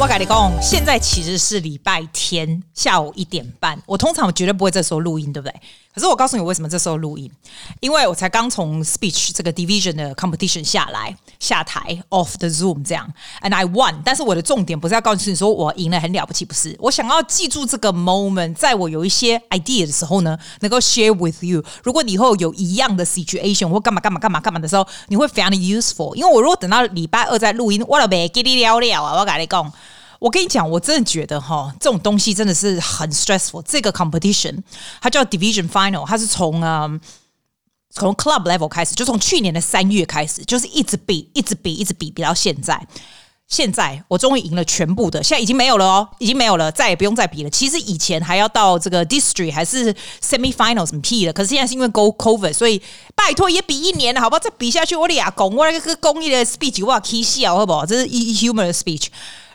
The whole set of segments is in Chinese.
我跟你讲，现在其实是礼拜天下午一点半。我通常我绝对不会这时候录音，对不对？可是我告诉你，为什么这时候录音？因为我才刚从 speech 这个 division 的 competition 下来，下台 off the zoom 这样，and I won。但是我的重点不是要告诉你说我赢了很了不起，不是。我想要记住这个 moment，在我有一些 idea 的时候呢，能够 share with you。如果你以后有一样的 situation 或干嘛干嘛干嘛干嘛的时候，你会非常的 useful。因为我如果等到礼拜二再录音，我了没给你聊聊啊，我跟你讲。我跟你讲，我真的觉得哈，这种东西真的是很 stressful。这个 competition 它叫 division final，它是从嗯从 club level 开始，就从去年的三月开始，就是一直比，一直比，一直比，比到现在。现在我终于赢了全部的，现在已经没有了哦，已经没有了，再也不用再比了。其实以前还要到这个 district 还是 semi final 什么屁的，可是现在是因为 go COVID，所以拜托也比一年了，好不好？再比下去，我俩公我那个公益的 speech 我要 k 笑，好不好？这是 humor 的 speech。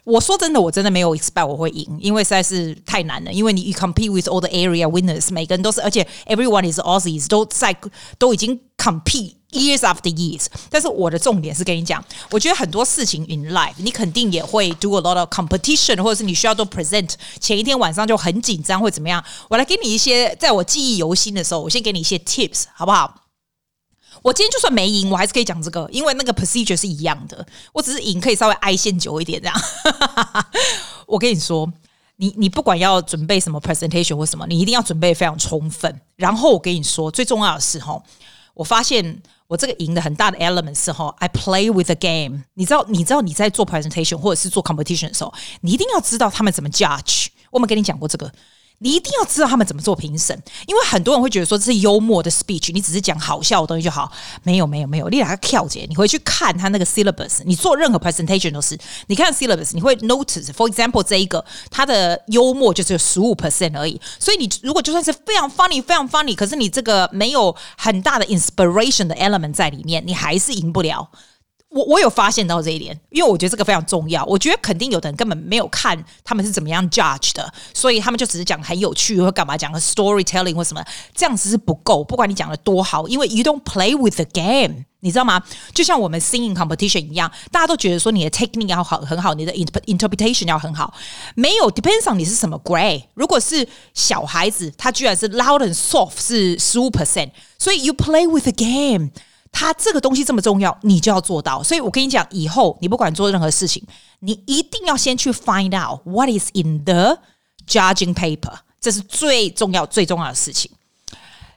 我说真的，我真的没有 expect 我会赢，因为实在是太难了。因为你 compete with all the area winners，每个人都是，而且 everyone is Aussies，都在都已经 compete years after years。但是我的重点是跟你讲，我觉得很多事情 in life，你肯定也会 do a lot of competition，或者是你需要做 present，前一天晚上就很紧张或怎么样。我来给你一些，在我记忆犹新的时候，我先给你一些 tips，好不好？我今天就算没赢，我还是可以讲这个，因为那个 procedure 是一样的。我只是赢可以稍微挨线久一点这样。我跟你说，你你不管要准备什么 presentation 或什么，你一定要准备非常充分。然后我跟你说，最重要的是哈，我发现我这个赢的很大的 element 是哈，I play with the game。你知道，你知道你在做 presentation 或者是做 competition 的时候，你一定要知道他们怎么 judge。我们跟你讲过这个。你一定要知道他们怎么做评审，因为很多人会觉得说这是幽默的 speech，你只是讲好笑的东西就好。没有没有没有，你两个跳姐，你回去看他那个 syllabus，你做任何 presentation 都是，你看 syllabus，你会 notice，for example 这一个它的幽默就只有十五 percent 而已。所以你如果就算是非常 funny 非常 funny，可是你这个没有很大的 inspiration 的 element 在里面，你还是赢不了。我我有发现到这一点，因为我觉得这个非常重要。我觉得肯定有的人根本没有看他们是怎么样 judge 的，所以他们就只是讲很有趣或干嘛讲个 storytelling 或什么，这样子是不够。不管你讲的多好，因为 you don't play with the game，你知道吗？就像我们 singing competition 一样，大家都觉得说你的 technique 要好很好，你的 interpretation 要很好，没有 depends on 你是什么 grade。如果是小孩子，他居然是 loud and soft 是十五 percent，所以 you play with the game。他这个东西这么重要，你就要做到。所以我跟你讲，以后你不管做任何事情，你一定要先去 find out what is in the judging paper，这是最重要、最重要的事情。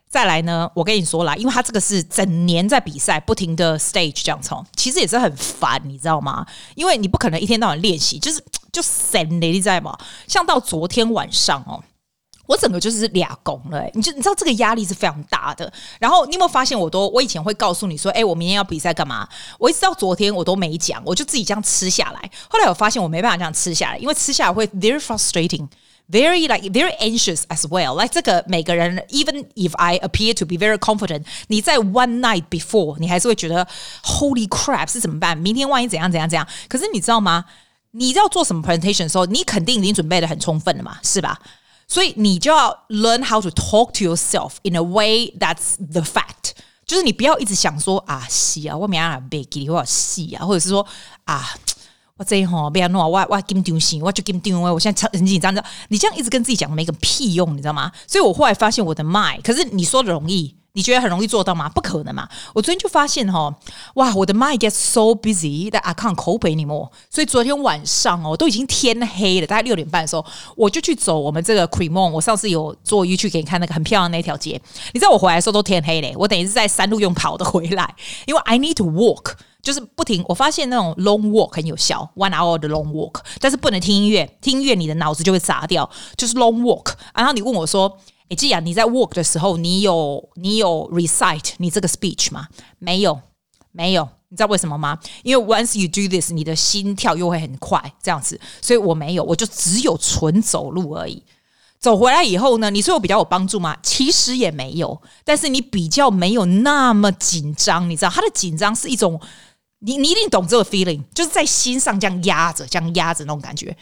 再来呢，我跟你说啦，因为他这个是整年在比赛，不停的 stage 这样冲，其实也是很烦，你知道吗？因为你不可能一天到晚练习，就是就神的，你知道吗？像到昨天晚上哦。我整个就是俩工了，你就你知道这个压力是非常大的。然后你有没有发现，我都我以前会告诉你说，哎，我明天要比赛干嘛？我一直到昨天我都没讲，我就自己这样吃下来。后来我发现我没办法这样吃下来，因为吃下来会 very frustrating，very like very anxious as well。like 这个每个人，even if I appear to be very confident，你在 one night before，你还是会觉得 Holy crap 是怎么办？明天万一怎样怎样怎样？可是你知道吗？你要做什么 presentation 的时候，你肯定已经准备得很充分了嘛，是吧？所以你就要 learn how to talk to yourself in a way that's the fact，就是你不要一直想说啊，是啊，我明天背给你，或者是啊，或者是说啊，我这一行不要弄啊，我我紧张死，我就紧张，我现在很紧张，你这样一直跟自己讲没个屁用，你知道吗？所以我后来发现我的麦可是你说的容易。你觉得很容易做到吗？不可能嘛！我昨天就发现哈，哇，我的 mind gets so busy that I can't cope anymore。所以昨天晚上哦，都已经天黑了，大概六点半的时候，我就去走我们这个 Cremon。我上次有做 YouTube 给你看那个很漂亮的那条街。你知道我回来的时候都天黑嘞，我等于是在山路用跑的回来，因为 I need to walk，就是不停。我发现那种 long walk 很有效，one hour 的 long walk，但是不能听音乐，听音乐你的脑子就会砸掉，就是 long walk。然后你问我说。诶，既然你在 work 的时候，你有你有 recite 你这个 speech 吗？没有，没有。你知道为什么吗？因为 once you do this，你的心跳又会很快，这样子。所以我没有，我就只有纯走路而已。走回来以后呢，你说我比较有帮助吗？其实也没有。但是你比较没有那么紧张，你知道，他的紧张是一种，你你一定懂这个 feeling，就是在心上这样压着，这样压着那种感觉。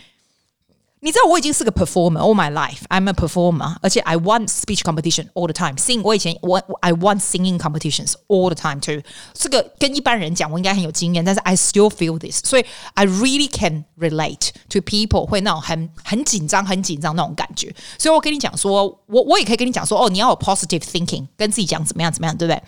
你知道我已经是个 performer all my life. I'm a performer，而且 I won speech competition all the time. Sing 我以前我 I won singing competitions all the time too. 这个跟一般人讲我应该很有经验，但是 I still feel this，所以 I really can relate to people 会那种很很紧张、很紧张那种感觉。所以我跟你讲说，我我也可以跟你讲说，哦，你要有 positive thinking，跟自己讲怎么样怎么样，对不对？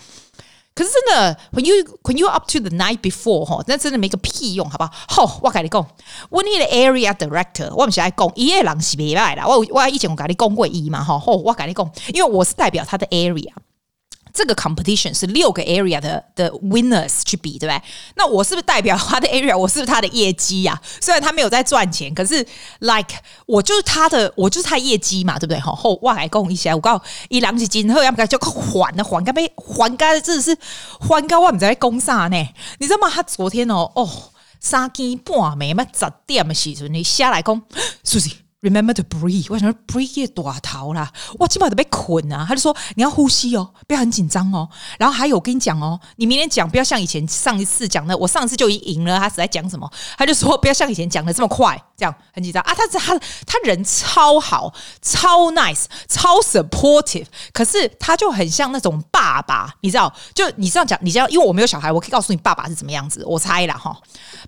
可是真的，when you when you up to the night before 哈，那真的没个屁用，好不好？好，我跟你讲，when he area director，我不是爱讲，伊个人是袂歹啦。我我以前我跟你讲过伊嘛，哈，好，我跟你讲，因为我是代表他的 area。这个 competition 是六个 area 的的 winners 去比，对不对？那我是不是代表他的 area？我是不是他的业绩呀、啊？虽然他没有在赚钱，可是 like 我就是他的，我就是他业绩嘛，对不对？好，后哇来讲一下，我告诉一两几斤，后要不要就还了还？该被还该真的是还该我们在攻啥呢？你知道吗？他昨天哦哦三更半暝嘛十点的时阵，你下来讲，Susie。Remember to breathe。我想说 breathe 也大头啦，哇，基本上都被捆啊。他就说你要呼吸哦，不要很紧张哦。然后还有我跟你讲哦，你明天讲不要像以前上一次讲的，我上一次就已经赢了。他是在讲什么？他就说不要像以前讲的这么快，这样很紧张啊。他他他人超好，超 nice，超 supportive。可是他就很像那种爸爸，你知道？就你这样讲，你知道？因为我没有小孩，我可以告诉你爸爸是怎么样子。我猜了哈，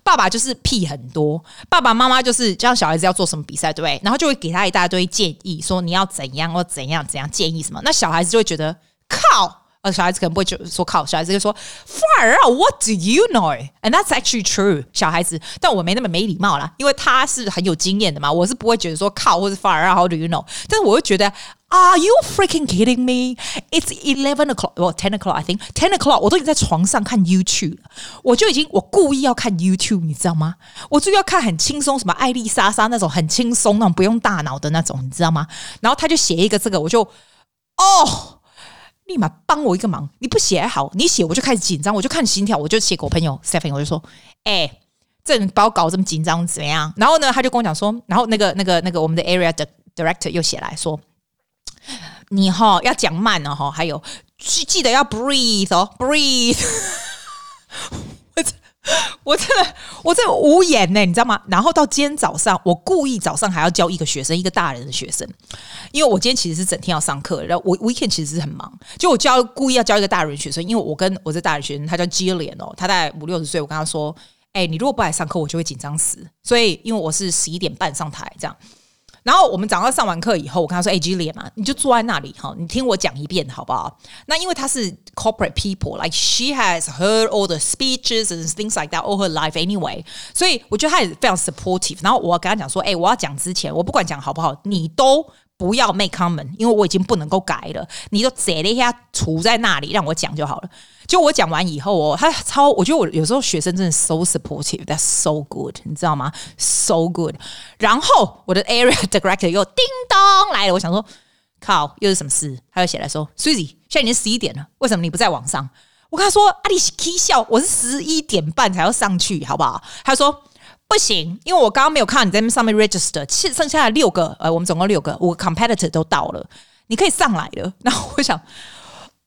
爸爸就是屁很多，爸爸妈妈就是教小孩子要做什么比赛，对不对？然后就会给他一大堆建议，说你要怎样或怎样怎样建议什么。那小孩子就会觉得靠，呃，小孩子可能不会就说靠，小孩子就说 fire out，what do you know？And that's actually true。小孩子，但我没那么没礼貌啦，因为他是很有经验的嘛，我是不会觉得说靠或者 fire out，how do you know？但是我会觉得。Are you freaking kidding me? It's eleven o'clock, or ten o'clock, I think. Ten o'clock，我都已经在床上看 YouTube，了我就已经我故意要看 YouTube，你知道吗？我就要看很轻松，什么艾丽莎莎那种很轻松那种不用大脑的那种，你知道吗？然后他就写一个这个，我就哦，立马帮我一个忙。你不写还好，你写我就开始紧张，我就看心跳，我就写给我朋友 Stephen，我就说，哎、欸，这人把我搞这么紧张怎么样？然后呢，他就跟我讲说，然后那个那个那个我们的 Area 的 Director 又写来说。你哈要讲慢了哈，还有记记得要 breathe 哦，breathe。我真的我真无言呢，你知道吗？然后到今天早上，我故意早上还要教一个学生，一个大人的学生，因为我今天其实是整天要上课，然后我 weekend 其实是很忙，就我教故意要教一个大人学生，因为我跟我这大人学生他叫 Jillian 哦，他大概五六十岁，我跟他说，哎，你如果不来上课，我就会紧张死，所以因为我是十一点半上台这样。然后我们早上上完课以后，我跟他说：“哎，Julia 嘛，你就坐在那里哈，你听我讲一遍好不好？”那因为他是 corporate people，like she has heard all the speeches and things like that all her life anyway，所以我觉得他也非常 supportive。然后我跟他讲说：“哎，我要讲之前，我不管讲好不好，你都。”不要 make comment，因为我已经不能够改了。你就写了一下，杵在那里让我讲就好了。就我讲完以后哦，他超，我觉得我有时候学生真的 so supportive，that's so good，你知道吗？so good。然后我的 area director 又叮咚来了，我想说靠，又是什么事？他又写来说，Susie，现在已经十一点了，为什么你不在网上？我跟他说，啊，你是 K 笑，我是十一点半才要上去，好不好？他说。不行，因为我刚刚没有看你在上面 register，剩剩下的六个，呃，我们总共六个，五个 competitor 都到了，你可以上来了。然后我想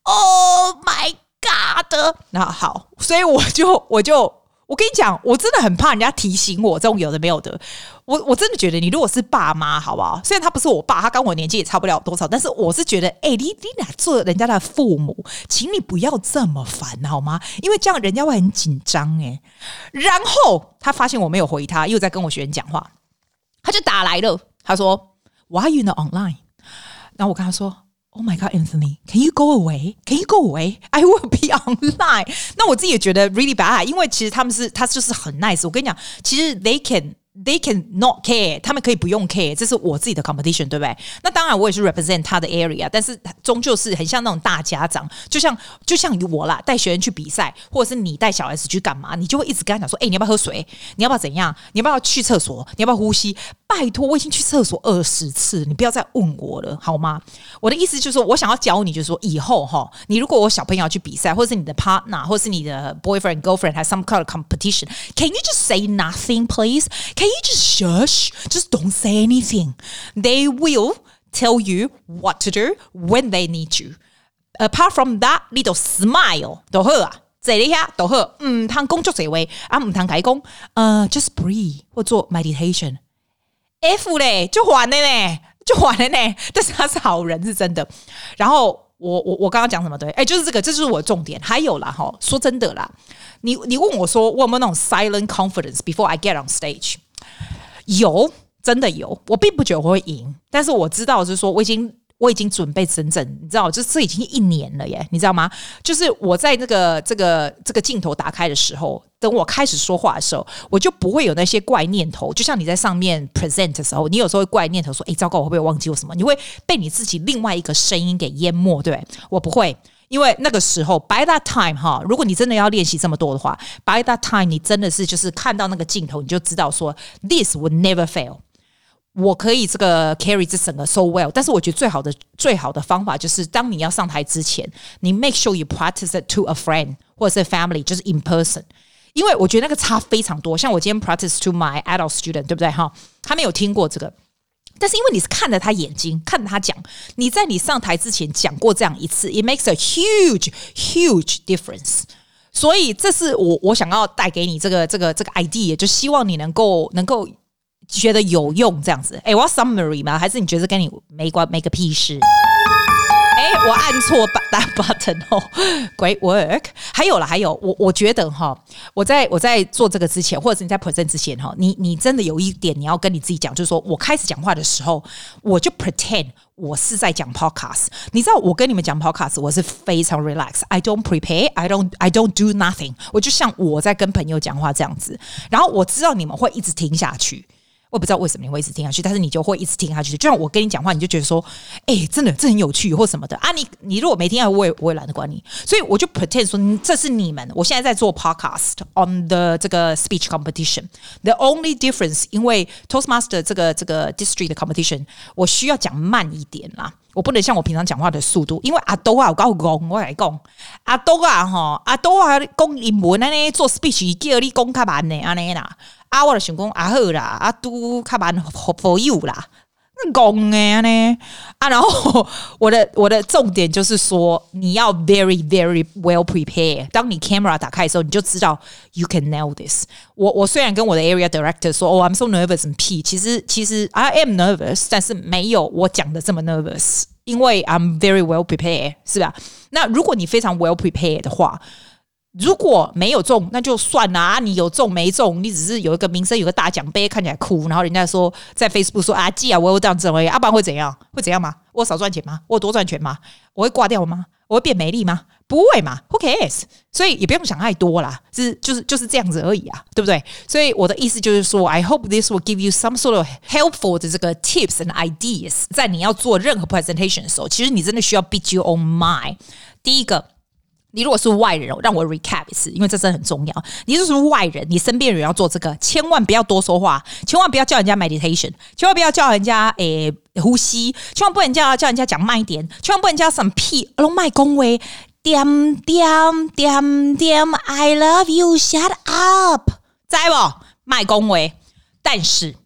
，Oh my God！那好，所以我就我就。我跟你讲，我真的很怕人家提醒我这种有的没有的。我我真的觉得，你如果是爸妈，好不好？虽然他不是我爸，他跟我年纪也差不了多少，但是我是觉得，哎、你你俩做人家的父母，请你不要这么烦，好吗？因为这样人家会很紧张哎。然后他发现我没有回他，又在跟我学员讲话，他就打来了，他说：“Why you not online？” 然后我跟他说。Oh my God, Anthony, can you go away? Can you go away? I will be online. 那我自己也觉得 really bad，因为其实他们是他就是很 nice。我跟你讲，其实 they can。They can not care，他们可以不用 care，这是我自己的 competition，对不对？那当然，我也是 represent 他的 area，但是终究是很像那种大家长，就像就像我啦，带学员去比赛，或者是你带小孩子去干嘛，你就会一直跟他讲说：“哎、你要不要喝水？你要不要怎样？你要不要去厕所？你要不要呼吸？”拜托，我已经去厕所二十次，你不要再问我了，好吗？我的意思就是说，我想要教你，就是说以后哈，你如果我小朋友要去比赛，或者是你的 partner，或者是你的 boyfriend girlfriend has some kind of competition，can you just say nothing, please? Can you just shush? Just don't say anything. They will tell you what to do when they need you. Apart from that, little smile 都好啊，这里下都好。嗯，谈工作这位啊，唔谈开工，呃，just breathe 或做 meditation。F 嘞，就还了呢，就还了呢。但是他是好人，是真的。然后我我我刚刚讲什么？对，哎，就是这个，这就是我的重点。还有啦，哈，说真的啦，你你问我说，我有没有那种 silent confidence before I get on stage？有，真的有。我并不觉得我会赢，但是我知道，就是说我已经。我已经准备整整，你知道，就这已经一年了耶，你知道吗？就是我在那个这个这个镜头打开的时候，等我开始说话的时候，我就不会有那些怪念头。就像你在上面 present 的时候，你有时候会怪念头说：“诶，糟糕，我会不会忘记我什么？”你会被你自己另外一个声音给淹没，对？我不会，因为那个时候 by that time 哈，如果你真的要练习这么多的话，by that time 你真的是就是看到那个镜头，你就知道说 this would never fail。我可以这个 carry 这整个 so well，但是我觉得最好的最好的方法就是，当你要上台之前，你 make sure you practice it to a friend 或者是 family，就是 in person，因为我觉得那个差非常多。像我今天 practice to my adult student，对不对哈？他没有听过这个，但是因为你是看着他眼睛，看着他讲，你在你上台之前讲过这样一次，it makes a huge huge difference。所以这是我我想要带给你这个这个这个 idea，就希望你能够能够。觉得有用这样子，哎，我要 summary 吗？还是你觉得跟你没关没个屁事？哎，我按错 button 哦，Great work。还有了，还有，我我觉得哈，我在我在做这个之前，或者是你在 present 之前哈，你你真的有一点你要跟你自己讲，就是说我开始讲话的时候，我就 pretend 我是在讲 podcast。你知道我跟你们讲 podcast，我是非常 relax，I don't prepare，I don't I don't do nothing，我就像我在跟朋友讲话这样子。然后我知道你们会一直听下去。我不知道为什么你会一直听下去，但是你就会一直听下去。就像我跟你讲话，你就觉得说，哎、真的这很有趣或什么的啊。你你如果没听下，我也我也懒得管你。所以我就 pretend 说，这是你们。我现在在做 podcast on the 这个 speech competition。The only difference，因为 Toastmaster 这个这个 district competition，我需要讲慢一点啦。我不能像我平常讲话的速度，因为阿多啊，我告诉我来讲，阿多啊，哈，阿多啊，讲英文，呢做 speech 叫你讲较慢呢，安尼啦。啊，我的想讲啊好啦，啊都较慢 for you 啦，讲诶呢啊，然后我的我的重点就是说，你要 very very well prepare。当你 camera 打开的时候，你就知道 you can nail this。我我虽然跟我的 area director 说，哦，I'm so nervous and P，其实其实 I am nervous，但是没有我讲的这么 nervous，因为 I'm very well prepared，是吧？那如果你非常 well prepared 的话。如果没有中，那就算了啊！你有中没中，你只是有一个名声，有个大奖杯，看起来酷，然后人家说在 Facebook 说啊，既啊，我有这样子而已，阿爸会怎样？会怎样吗？我少赚钱吗？我多赚钱吗？我会挂掉吗？我会变美丽吗？不会嘛？Who cares？所以也不用想太多啦，是就是就是这样子而已啊，对不对？所以我的意思就是说，I hope this will give you some sort of helpful 的这个 tips and ideas，在你要做任何 presentation 的时候，其实你真的需要 beat your own mind。第一个。你如果是外人，让我 recap 一次，因为这真的很重要。你就是外人，你身边人要做这个，千万不要多说话，千万不要叫人家 meditation，千万不要叫人家诶、欸、呼吸，千万不能叫叫人家讲慢一点，千万不能叫什么屁，拢卖恭维，点点点点，I love you，shut up，知不？卖恭维，但是。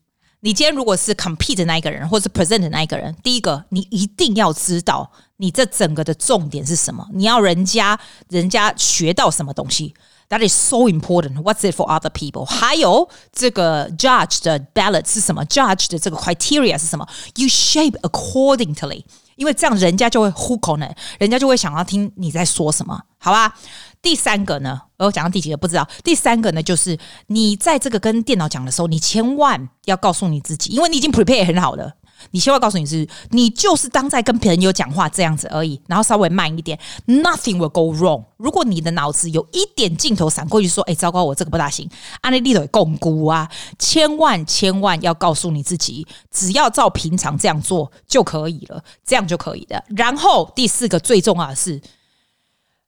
你今天如果是 compete 的那一个人，或是 present 的那一个人，第一个你一定要知道你这整个的重点是什么，你要人家人家学到什么东西，That is so important. What's it for other people？还有这个 judge 的 ballot 是什么？Judge 的这个 criteria 是什么？You shape accordingly，因为这样人家就会 hook on it，人家就会想要听你在说什么，好吧？第三个呢，我讲到第几个不知道。第三个呢，就是你在这个跟电脑讲的时候，你千万要告诉你自己，因为你已经 prepare 很好了，你千万告诉你自己，你就是当在跟朋友讲话这样子而已，然后稍微慢一点，nothing will go wrong。如果你的脑子有一点镜头闪过去说，哎，糟糕，我这个不大行，安利力的共估啊，千万千万要告诉你自己，只要照平常这样做就可以了，这样就可以了。然后第四个最重要的是。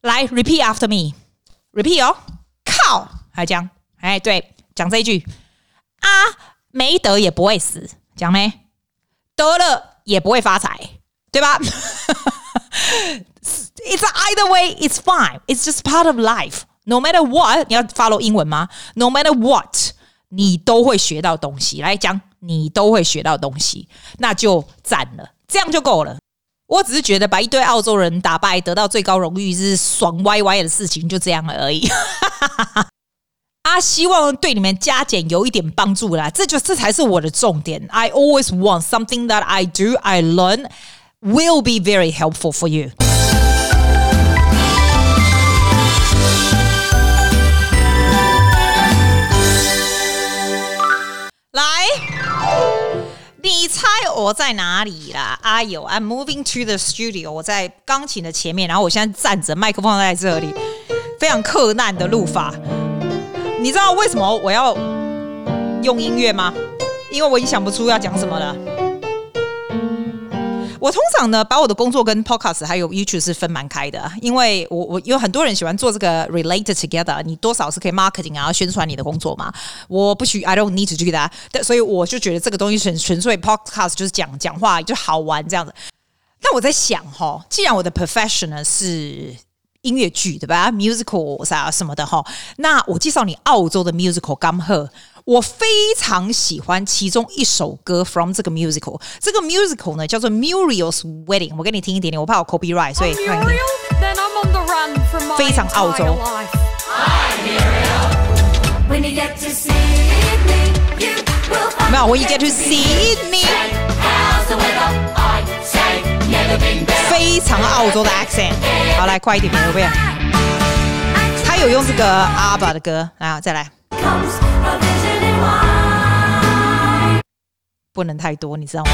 来，repeat after me，repeat 哦，靠，还讲，哎，对，讲这一句啊，没得也不会死，讲没？得了也不会发财，对吧？It's either way, it's fine. It's just part of life. No matter what，你要 follow 英文吗？No matter what，你都会学到东西。来讲，你都会学到东西，那就赞了，这样就够了。我只是觉得把一堆澳洲人打败，得到最高荣誉是爽歪歪的事情，就这样而已。啊，希望对你们加减有一点帮助啦。这就这才是我的重点。I always want something that I do, I learn will be very helpful for you. 来，你猜我在哪里啦？哎呦，I'm moving to the studio。我在钢琴的前面，然后我现在站着，麦克风在这里，非常克难的录法。你知道为什么我要用音乐吗？因为我已经想不出要讲什么了。我通常呢，把我的工作跟 podcast 还有 YouTube 是分蛮开的，因为我我有很多人喜欢做这个 related together，你多少是可以 marketing 啊，宣传你的工作嘛。我不许，I don't need to do that，但所以我就觉得这个东西纯纯粹 podcast 就是讲讲话就好玩这样子。但我在想哈，既然我的 professional 是音乐剧对吧，musical 啥什么的哈，那我介绍你澳洲的 musical 刚好。我非常喜欢其中一首歌 from 这个 musical，这个 musical 呢叫做 Muriel's Wedding，我给你听一点点，我怕我 copyright，所以非常澳洲。没有，When you get to see me，非常澳洲的 accent。好，来快一点，有没有？他有用这个阿爸的歌，来，再来。不能太多，你知道吗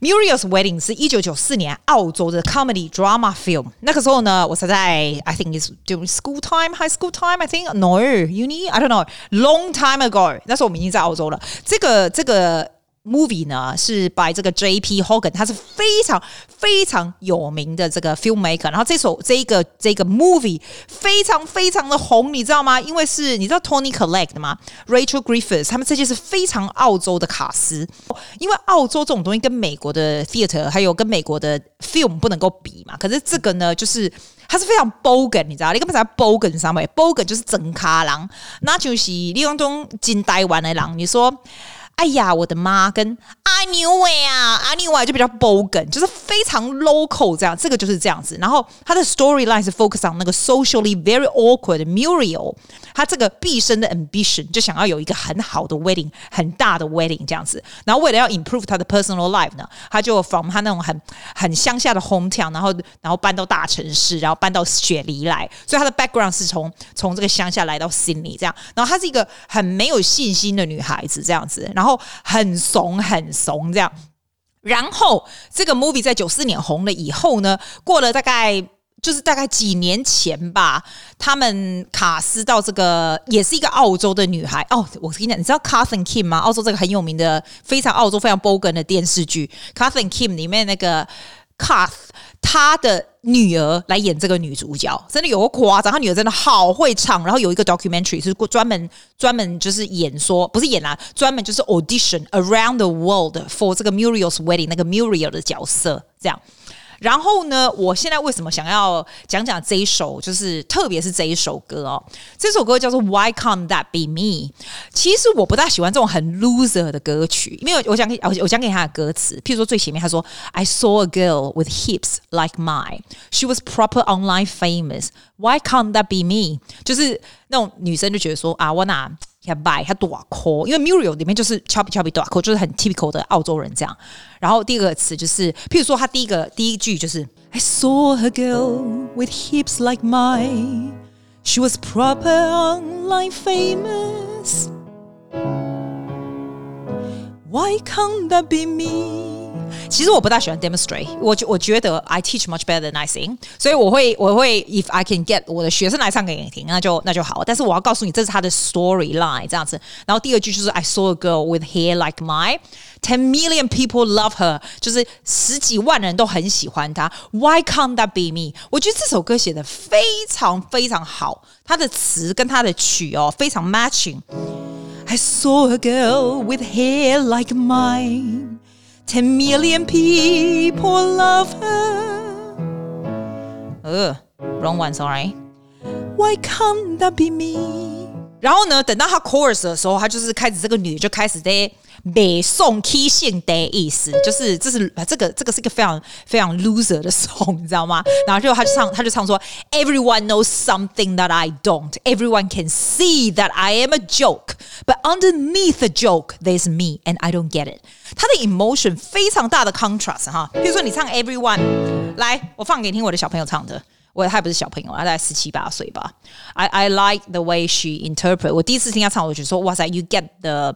？Muriel's Wedding 是一九九四年澳洲的 comedy drama film。那个时候呢，我才在 I think is during school time, high school time. I think no uni. I don't know. Long time ago，那时候我们已经在澳洲了。这个这个。Movie 呢是 by 这个 J.P. Hogan，他是非常非常有名的这个 filmmaker。然后这首这个这个 movie 非常非常的红，你知道吗？因为是你知道 Tony Collette 吗？Rachel Griffiths 他们这些是非常澳洲的卡司。因为澳洲这种东西跟美国的 theater 还有跟美国的 film 不能够比嘛。可是这个呢，就是它是非常 bogan，你知道？你根本在 bogan 上面？bogan 就是整卡郎，那就是利用中近台湾的人，你说。哎呀，我的妈！跟阿牛伟啊，阿牛伟就比较 bogan，就是非常 local 这样，这个就是这样子。然后他的 storyline 是 focus on 那个 socially very awkward Muriel，他这个毕生的 ambition 就想要有一个很好的 wedding，很大的 wedding 这样子。然后为了要 improve 他的 personal life 呢，他就 from 他那种很很乡下的 hometown，然后然后搬到大城市，然后搬到雪梨来。所以他的 background 是从从这个乡下来到 Sydney 这样。然后她是一个很没有信心的女孩子这样子，然后。然后很怂很怂这样，然后这个 movie 在九四年红了以后呢，过了大概就是大概几年前吧，他们卡斯到这个也是一个澳洲的女孩。哦，我跟你讲，你知道 Kath and Kim 吗？澳洲这个很有名的、非常澳洲、非常 bogan 的电视剧。Kath and Kim 里面那个 c a t h 他的。女儿来演这个女主角，真的有个夸张。他女儿真的好会唱，然后有一个 documentary 是专门专门就是演说，不是演啊，专门就是 audition around the world for 这个 Muriel's Wedding 那个 Muriel 的角色，这样。然后呢，我现在为什么想要讲讲这一首，就是特别是这一首歌哦，这首歌叫做 Why Can't That Be Me？其实我不大喜欢这种很 loser 的歌曲，因为我讲给我我讲给他的歌词，譬如说最前面他说 I saw a girl with hips like mine, she was proper online famous. Why can't that be me？就是那种女生就觉得说啊，我哪。他白，他短裤，因为 Muriel 里面就是 chubby chubby 短裤，就是很 typical 的澳洲人这样。然后第二个词就是，譬如说他第一个第一句就是 I saw a girl with hips like mine, she was proper online famous. Why can't that be me? 其实我不大喜欢 demonstrate，我我觉得 I teach much better than I sing，所以我会我会 if I can get 我的学生来唱给你听，那就那就好。但是我要告诉你，这是他的 storyline 这样子。然后第二句就是 I saw a girl with hair like mine，ten million people love her，就是十几万人都很喜欢她。Why can't that be me？我觉得这首歌写得非常非常好，它的词跟它的曲哦非常 matching。I saw a girl with hair like mine。 Ten million people love her。呃，wrong one，sorry。Why can't that be me？然后呢，等到他 chorus 的时候，他就是开始这个女的就开始在 北宋 key 性的意思，就是这是这个这个是一个非常非常 loser 的 song，你知道吗？然后就他就唱他就唱说，Everyone knows something that I don't. Everyone can see that I am a joke, but underneath the joke there's me and I don't get it. 他的 emotion 非常大的 contrast 哈，比如说你唱 Everyone，来我放给你听我的小朋友唱的。我他还不是小朋友，他大概十七八岁吧。I I like the way she interpret。我第一次听他唱，我就说哇塞，You get the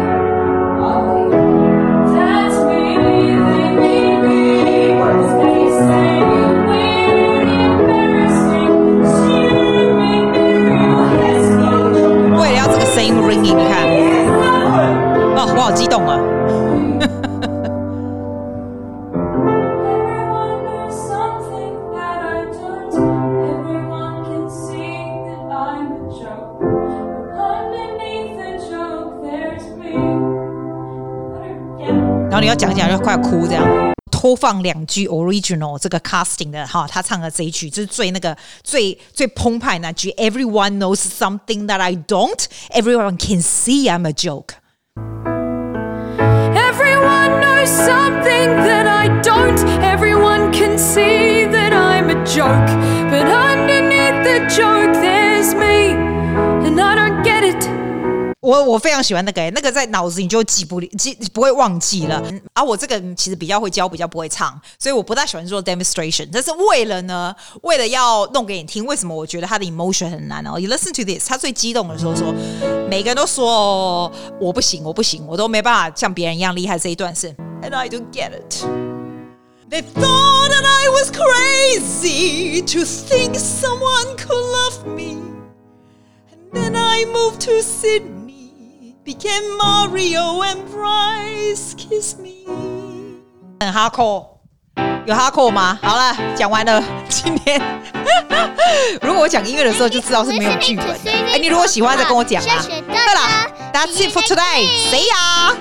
后你要讲一讲，就快要哭这样。偷放两句 original 这个 casting 的哈，他唱的这一句就是最那个最最澎湃那句。Everyone knows something that I don't. Everyone can see I'm a joke. Everyone knows something that I don't. Everyone can see that I'm a joke. But underneath the joke, there's 我我非常喜欢那个，那个在脑子里就记不记不会忘记了。而、啊、我这个人其实比较会教，比较不会唱，所以我不大喜欢做 demonstration。但是为了呢，为了要弄给你听，为什么我觉得他的 emotion 很难哦？You listen to this，他最激动的时候说，每个人都说我不行，我不行，我都没办法像别人一样厉害。这一段是，And I don't get it. They thought that I was crazy to think someone could love me, and then I moved to Sydney. Became Mario and Bryce kiss me。很 hardcore，有 hardcore 吗？好了，讲完了。今天如果我讲音乐的时候就知道是没有剧本的。哎，你如果喜欢再跟我讲啊。对了，That's it for today。谁呀？